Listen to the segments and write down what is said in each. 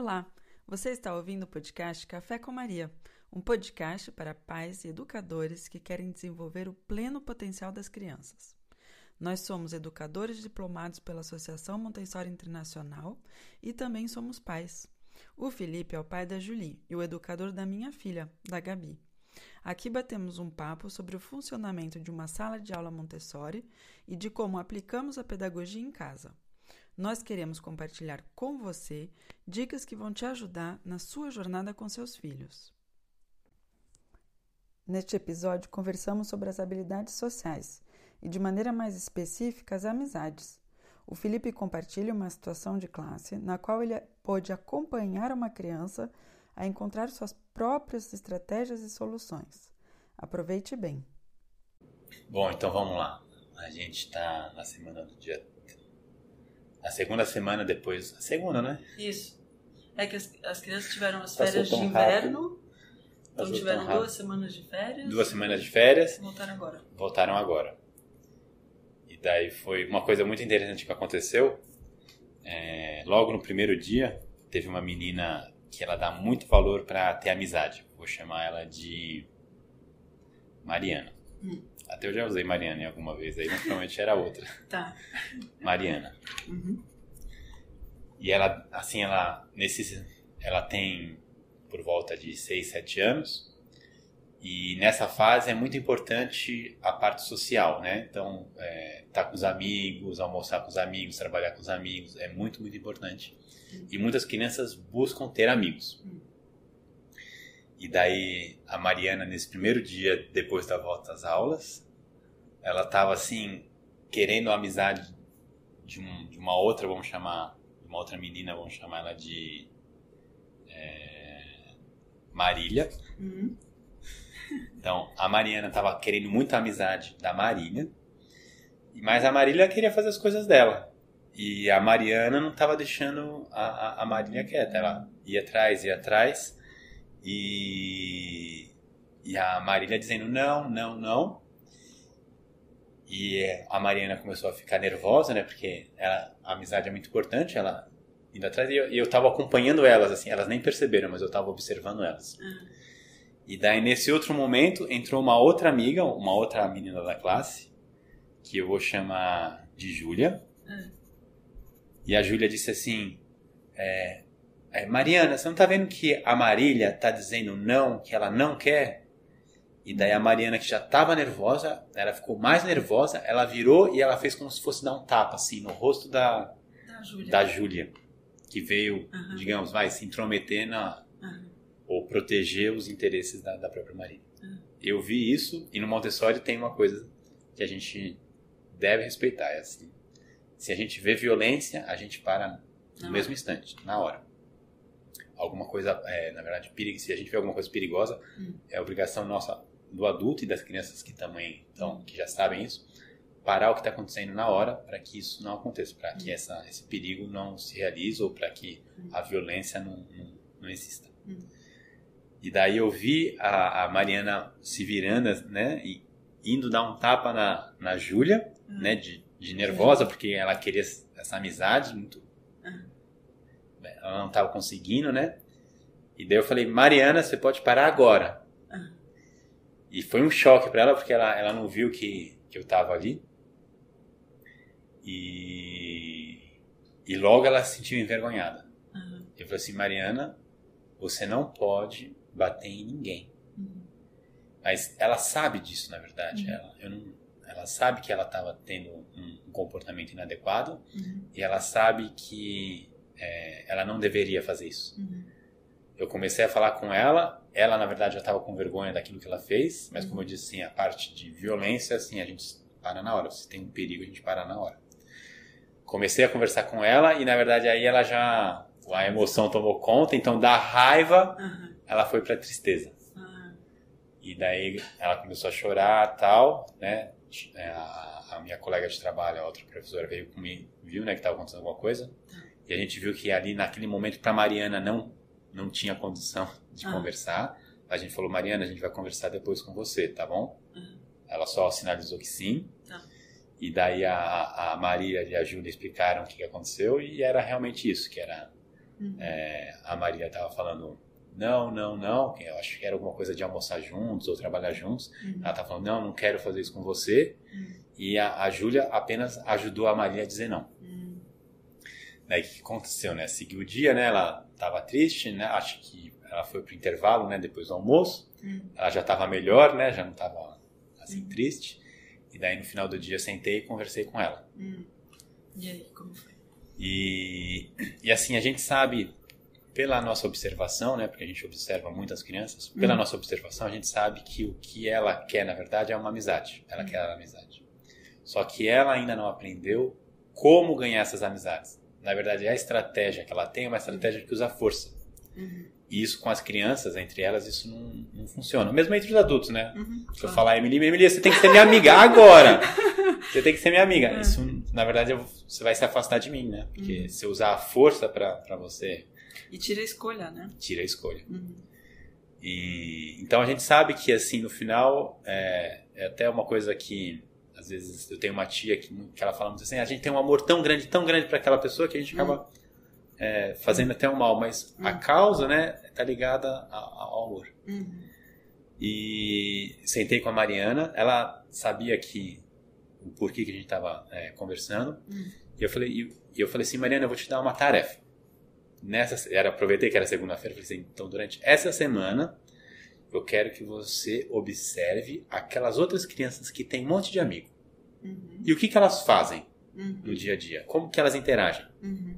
Olá, você está ouvindo o podcast Café com Maria, um podcast para pais e educadores que querem desenvolver o pleno potencial das crianças. Nós somos educadores diplomados pela Associação Montessori Internacional e também somos pais. O Felipe é o pai da Julie e o educador da minha filha, da Gabi. Aqui batemos um papo sobre o funcionamento de uma sala de aula Montessori e de como aplicamos a pedagogia em casa. Nós queremos compartilhar com você dicas que vão te ajudar na sua jornada com seus filhos. Neste episódio, conversamos sobre as habilidades sociais e, de maneira mais específica, as amizades. O Felipe compartilha uma situação de classe na qual ele pôde acompanhar uma criança a encontrar suas próprias estratégias e soluções. Aproveite bem. Bom, então vamos lá. A gente está na semana do dia. Na segunda semana depois. A segunda, né? Isso. É que as, as crianças tiveram as férias de inverno. Rápido. Então tiveram duas semanas de férias. Duas semanas de férias. Voltaram agora. Voltaram agora. E daí foi uma coisa muito interessante que aconteceu. É, logo no primeiro dia, teve uma menina que ela dá muito valor para ter amizade. Vou chamar ela de Mariana. Hum. Até eu já usei Mariana em alguma vez, aí naturalmente era outra. Tá. Mariana. Uhum. E ela, assim, ela, nesse, ela tem por volta de 6, 7 anos. E nessa fase é muito importante a parte social, né? Então, é, estar tá com os amigos, almoçar com os amigos, trabalhar com os amigos, é muito, muito importante. E muitas crianças buscam ter amigos. E daí a Mariana, nesse primeiro dia depois da volta às aulas, ela estava assim, querendo a amizade de, um, de, uma outra, vamos chamar, de uma outra menina, vamos chamar ela de é, Marília. Uhum. Então, a Mariana estava querendo muita amizade da Marília, mas a Marília queria fazer as coisas dela. E a Mariana não estava deixando a, a, a Marília quieta. Ela ia atrás, ia atrás. E, e a Marília dizendo não, não, não. E a Mariana começou a ficar nervosa, né? Porque ela, a amizade é muito importante. Ela indo atrás. E eu, estava acompanhando elas, assim. Elas nem perceberam, mas eu estava observando elas. Uhum. E daí, nesse outro momento, entrou uma outra amiga, uma outra menina da classe, que eu vou chamar de Júlia. Uhum. E a Júlia disse assim: é, é, Mariana, você não tá vendo que a Marília tá dizendo não, que ela não quer? E daí a Mariana, que já estava nervosa, ela ficou mais nervosa, ela virou e ela fez como se fosse dar um tapa, assim, no rosto da, da Júlia. Que veio, uhum. digamos, vai se intrometer na. Uhum. ou proteger os interesses da, da própria Marília. Uhum. Eu vi isso e no Montessori tem uma coisa que a gente deve respeitar, é assim. Se a gente vê violência, a gente para no Não. mesmo instante, na hora. Alguma coisa, é, na verdade, perigo, se a gente vê alguma coisa perigosa, hum. é obrigação nossa do adulto e das crianças que também então, que já sabem isso, parar o que está acontecendo na hora para que isso não aconteça, para que essa, esse perigo não se realize ou para que a violência não, não, não exista. E daí eu vi a, a, Mariana se virando, né, e indo dar um tapa na, na Júlia, né, de de nervosa, porque ela queria essa amizade muito. Ela não estava conseguindo, né? E daí eu falei, Mariana, você pode parar agora. E foi um choque para ela, porque ela, ela não viu que, que eu estava ali. E, e logo ela se sentiu envergonhada. Uhum. Eu falei assim, Mariana, você não pode bater em ninguém. Uhum. Mas ela sabe disso, na verdade. Uhum. Ela, eu não, ela sabe que ela estava tendo um, comportamento inadequado uhum. e ela sabe que é, ela não deveria fazer isso. Uhum. Eu comecei a falar com ela, ela na verdade já estava com vergonha daquilo que ela fez, mas uhum. como eu disse, assim, a parte de violência, assim, a gente para na hora. Se tem um perigo, a gente para na hora. Comecei a conversar com ela e na verdade aí ela já a emoção tomou conta, então da raiva ela foi para tristeza. E daí ela começou a chorar tal, né? É, a, a, minha colega de trabalho, a outra professora, veio comigo, viu né, que estava acontecendo alguma coisa. E a gente viu que ali, naquele momento, para Mariana não, não tinha condição de ah. conversar. A gente falou, Mariana, a gente vai conversar depois com você, tá bom? Uhum. Ela só sinalizou que sim. Tá. E daí a, a Maria e a Júlia explicaram o que aconteceu e era realmente isso, que era Uhum. É, a Maria estava falando não, não, não, eu acho que era alguma coisa de almoçar juntos ou trabalhar juntos. Uhum. Ela estava falando, não, não quero fazer isso com você. Uhum. E a, a Júlia apenas ajudou a Maria a dizer não. Daí o que aconteceu, né? Seguiu o dia, né? Ela estava triste, né? Acho que ela foi pro intervalo, né? Depois do almoço. Uhum. Ela já estava melhor, né? Já não estava assim uhum. triste. E daí no final do dia sentei e conversei com ela. Uhum. E aí, como foi? E, e assim, a gente sabe pela nossa observação, né, porque a gente observa muitas crianças, pela nossa observação a gente sabe que o que ela quer na verdade é uma amizade. Ela quer a amizade. Só que ela ainda não aprendeu como ganhar essas amizades. Na verdade, a estratégia que ela tem é uma estratégia que usa força. Uhum. E isso com as crianças, entre elas, isso não, não funciona. Mesmo entre os adultos, né? Uhum, Se eu falar, Emily, Emily, você tem que ser minha amiga agora. Você tem que ser minha amiga. É. Isso, na verdade, você vai se afastar de mim, né? Porque uhum. se eu usar a força para você e tira a escolha, né? Tira a escolha. Uhum. E, então a gente sabe que, assim, no final, é, é, até uma coisa que, às vezes, eu tenho uma tia que, que ela fala muito assim, a gente tem um amor tão grande, tão grande para aquela pessoa que a gente acaba uhum. é, fazendo até um mal, mas uhum. a causa, né, tá ligada ao amor. Uhum. E sentei com a Mariana, ela sabia que o porquê que a gente estava é, conversando, uhum. e eu falei, e eu falei assim, Mariana, eu vou te dar uma tarefa nessa era aproveitei que era segunda-feira, falei assim, então durante essa semana eu quero que você observe aquelas outras crianças que têm um monte de amigo. Uhum. E o que, que elas fazem uhum. no dia a dia? Como que elas interagem? Uhum.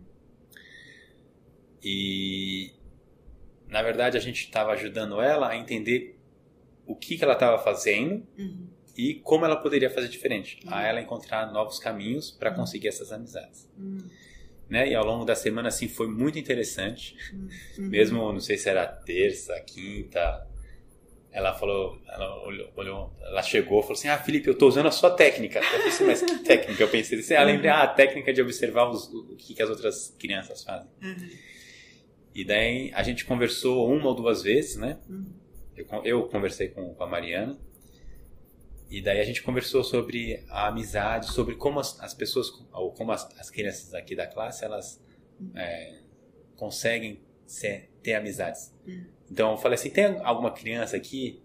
E na verdade a gente estava ajudando ela a entender o que, que ela estava fazendo uhum. e como ela poderia fazer diferente, a uhum. ela encontrar novos caminhos para uhum. conseguir essas amizades né? E ao longo da semana, assim, foi muito interessante. Mesmo, não sei se era terça, quinta, ela falou, ela olhou, olhou, ela chegou e falou assim, ah, Felipe, eu estou usando a sua técnica. Eu pensei, mas que técnica? Eu pensei assim, ah, lembrei, ah, a técnica de observar os, o que, que as outras crianças fazem. Uhum. E daí a gente conversou uma ou duas vezes, né? Uhum. Eu, eu conversei com, com a Mariana. E daí a gente conversou sobre a amizade, sobre como as, as pessoas, ou como as, as, crianças aqui da classe, elas é, conseguem ser, ter amizades. Uhum. Então eu falei assim, tem alguma criança aqui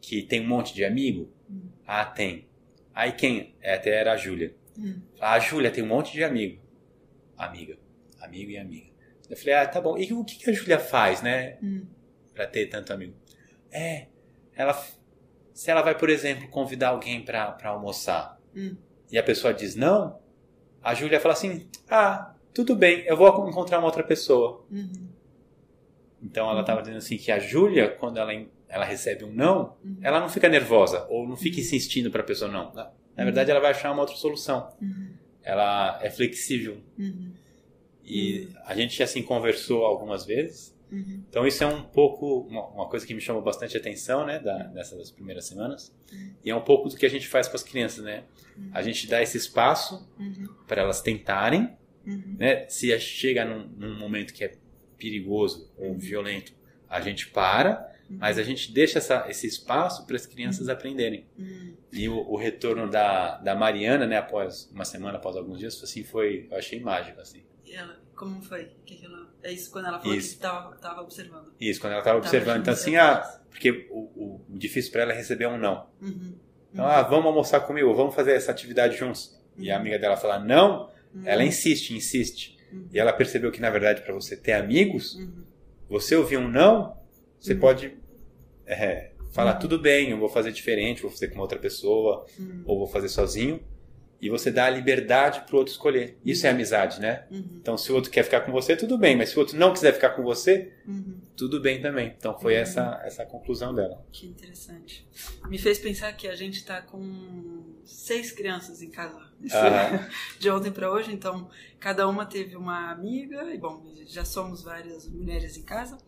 que tem um monte de amigo? Uhum. Ah, tem. Aí quem? É, até era a Júlia. Uhum. A Júlia tem um monte de amigo. Amiga. Amigo e amiga. Eu falei, ah, tá bom. E o que, a Júlia faz, né? Pra ter tanto amigo? É, ela se ela vai, por exemplo, convidar alguém para almoçar hum. e a pessoa diz não, a Júlia fala assim: ah, tudo bem, eu vou encontrar uma outra pessoa. Uhum. Então ela estava uhum. dizendo assim que a Júlia, quando ela, ela recebe um não, uhum. ela não fica nervosa ou não fica uhum. insistindo para a pessoa não. Na, na verdade, ela vai achar uma outra solução. Uhum. Ela é flexível. Uhum. E a gente assim conversou algumas vezes Uhum. Então isso é um pouco uma, uma, coisa que me chamou bastante atenção, né, da, dessas primeiras semanas. Uhum. E é um pouco do que a gente faz com as crianças, né? Uhum. A gente dá esse espaço uhum. para elas tentarem, uhum. né? Se chega num, num, momento que é perigoso ou violento, a gente para, mas a gente deixa essa, esse espaço para as crianças aprenderem. E o, o, retorno da, da Mariana, né, após uma semana, após alguns dias, assim, foi, eu achei mágico, assim. E ela, como foi? Que ela... É isso quando ela falou isso. que estava observando. Isso, quando ela estava observando. Então, assim, ah, porque o, o, difícil para ela é receber um não. Uhum. Então, uhum. ah, vamos almoçar comigo, vamos fazer essa atividade juntos. E a uhum. amiga dela fala não, ela uhum. insiste, insiste. Uhum. E ela percebeu que, na verdade, para você ter amigos, você ouvir um não, você pode é, falar tudo bem, eu vou fazer diferente, vou fazer com outra pessoa, ou vou fazer sozinho e você dá a liberdade para o outro escolher. Isso é amizade, né? Uhum. Então, se o outro quer ficar com você, tudo bem, mas se o outro não quiser ficar com você, uhum. tudo bem também. Então, foi uhum. essa, essa a conclusão dela. Que interessante. Me fez pensar que a gente está com seis crianças em casa de ontem para hoje, então cada uma teve uma amiga, e bom, já somos várias mulheres em casa.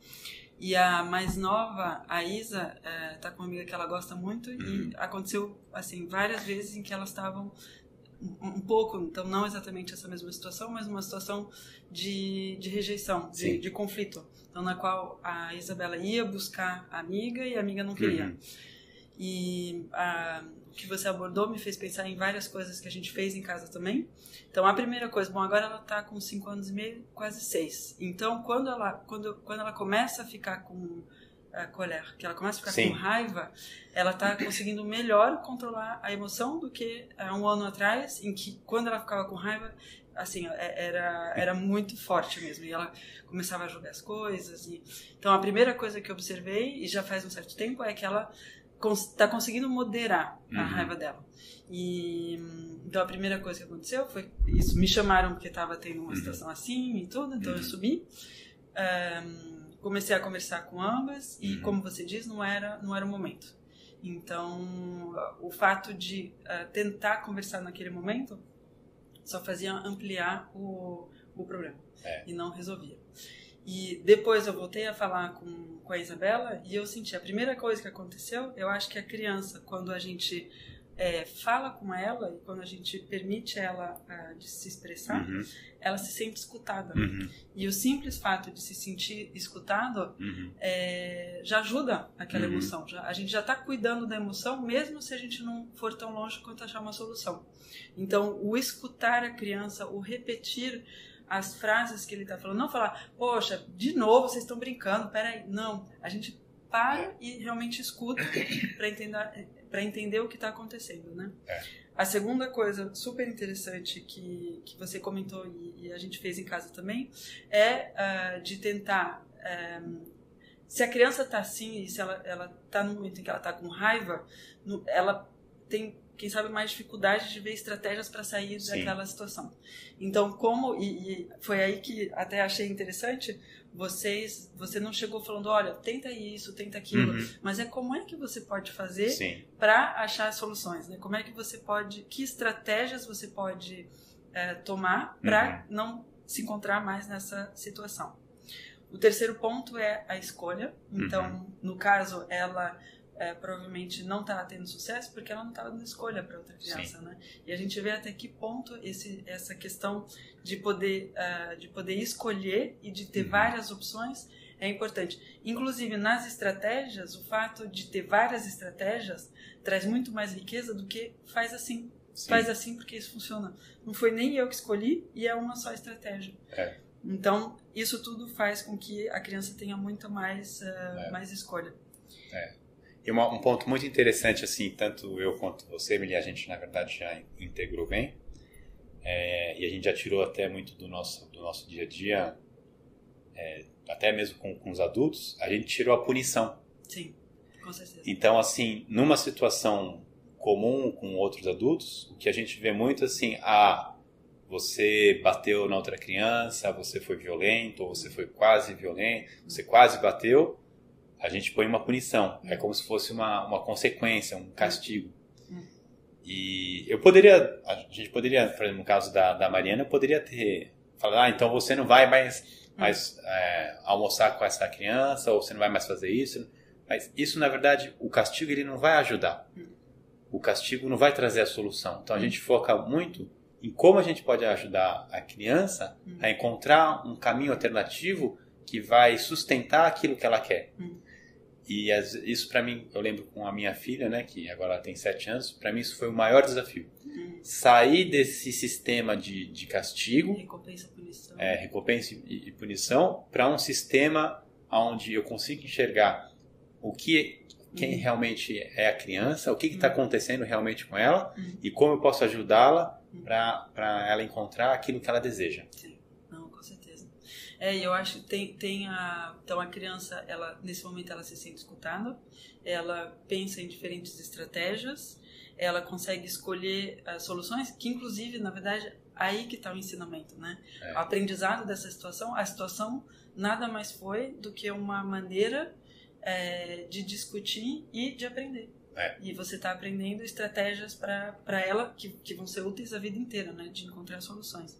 E a mais nova, a Isa, é, tá com uma amiga que ela gosta muito e uhum. aconteceu assim várias vezes em que elas estavam um pouco, então não exatamente essa mesma situação, mas uma situação de, de rejeição, de, de, conflito. Então, na qual a Isabela ia buscar a amiga e a amiga não queria. Uhum. E a, que você abordou me fez pensar em várias coisas que a gente fez em casa também. Então, a primeira coisa, bom, agora ela está com 5 anos e meio, quase 6. Então, quando ela, quando, quando ela começa a ficar com a colher, que ela começa a ficar Sim. com raiva, ela está conseguindo melhor controlar a emoção do que há um ano atrás, em que quando ela ficava com raiva, assim, é, era, era muito forte mesmo. E ela começava a jogar as coisas. E... Então, a primeira coisa que eu observei, e já faz um certo tempo, é que ela está conseguindo moderar a uhum. raiva dela. E então a primeira coisa que aconteceu foi isso. Me chamaram porque estava tendo uma uhum. situação assim e tudo, então uhum. eu subi. Um, comecei a conversar com ambas e, uhum. como você diz, não era não era o momento. Então, o fato de uh, tentar conversar naquele momento só fazia ampliar o, o problema é. e não resolvia. E depois eu voltei a falar com, com a Isabela e eu senti a primeira coisa que aconteceu, eu acho que a criança, quando a gente é, fala com ela e quando a gente permite ela de se expressar, uhum. ela se sente escutada. Uhum. E o simples fato de se sentir escutado uhum. é, já ajuda aquela uhum. emoção. Já, a gente já está cuidando da emoção, mesmo se a gente não for tão longe quanto achar uma solução. Então, o escutar a criança, o repetir as frases que ele está falando, não falar, poxa, de novo vocês estão brincando, peraí. Não, a gente para e realmente escuta para entender, para entender o que está acontecendo, né? É. A segunda coisa super interessante que, que você comentou e, e a gente fez em casa também é uh, de tentar um, eh, se a criança está assim e se ela ela está no momento em que ela está com raiva, no, ela tem quem sabe, mais dificuldade de ver estratégias para sair Sim. daquela situação. Então, como e, e, foi aí que até achei interessante, vocês, você não chegou falando, olha, tenta isso, tenta aquilo, uhum. mas é como é que você pode fazer para achar soluções, né? Como é que você pode, que estratégias você pode é, tomar para uhum. não se encontrar mais nessa situação. O terceiro ponto é a escolha. Então, uhum. no caso, ela é, provavelmente não está tendo sucesso porque ela não está dando escolha para outra criança, Sim. né? E a gente vê até que ponto esse, essa questão de poder, uh, de poder escolher e de ter uhum. várias opções é importante. Inclusive, nas estratégias, o fato de ter várias estratégias traz muito mais riqueza do que faz assim. Sim. Faz assim porque isso funciona. Não foi nem eu que escolhi e é uma só estratégia. É. Então, isso tudo faz com que a criança tenha muito mais, uh, é. mais escolha. É. E uma, um ponto muito interessante, assim, tanto eu quanto você, Emily, a gente na verdade já integrou bem. É, e a gente já tirou até muito do nosso, do nosso dia a dia, é, até mesmo com, com os adultos, a gente tirou a punição. Sim, com certeza. Então, assim, numa situação comum com outros adultos, o que a gente vê muito assim, ah, você bateu na outra criança, você foi violento, ou você foi quase violento, você quase bateu, a gente põe uma punição. É como se fosse uma, uma consequência, um castigo. E eu poderia, a gente poderia, por exemplo, no caso da, da Mariana, eu poderia ter falado, ah, então você não vai mais, mais é, almoçar com essa criança, ou você não vai mais fazer isso. Mas isso, na verdade, o castigo ele não vai ajudar. O castigo não vai trazer a solução. Então a gente foca muito em como a gente pode ajudar a criança a encontrar um caminho alternativo que vai sustentar aquilo que ela quer. E as, isso para mim, eu lembro com a minha filha, né, que agora ela tem sete anos, para mim isso foi o maior desafio. Uhum. Sair desse sistema de, de castigo, recompensa, punição, é, recompensa e, e punição, para um sistema onde eu consigo enxergar o que quem uhum. realmente é a criança, o que está uhum. acontecendo realmente com ela uhum. e como eu posso ajudá-la uhum. para ela encontrar aquilo que ela deseja. Sim. É, eu acho que tem, tem a. Então a criança, ela, nesse momento, ela se sente escutada, ela pensa em diferentes estratégias, ela consegue escolher uh, soluções, que inclusive, na verdade, aí que está o ensinamento, né? É. O aprendizado dessa situação, a situação nada mais foi do que uma maneira é, de discutir e de aprender. É. E você está aprendendo estratégias para ela que, que vão ser úteis a vida inteira, né? De encontrar soluções.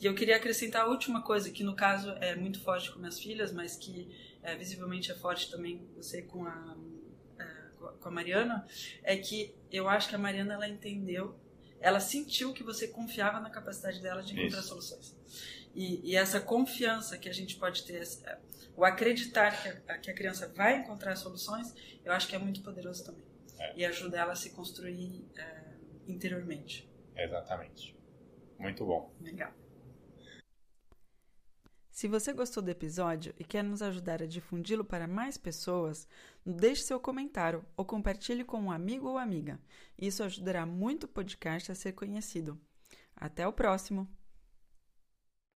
E eu queria acrescentar a última coisa, que no caso é muito forte com minhas filhas, mas que é, visivelmente é forte também você com a, é, com a Mariana, é que eu acho que a Mariana ela entendeu, ela sentiu que você confiava na capacidade dela de encontrar Isso. soluções. E, e, essa confiança que a gente pode ter, o acreditar que a, que a criança vai encontrar soluções, eu acho que é muito poderoso também. É. e ajuda ela a se construir é, interiormente. Exatamente. Muito bom. Legal. Se você gostou do episódio e quer nos ajudar a difundi-lo para mais pessoas, deixe seu comentário ou compartilhe com um amigo ou amiga. Isso ajudará muito o podcast a ser conhecido. Até o próximo!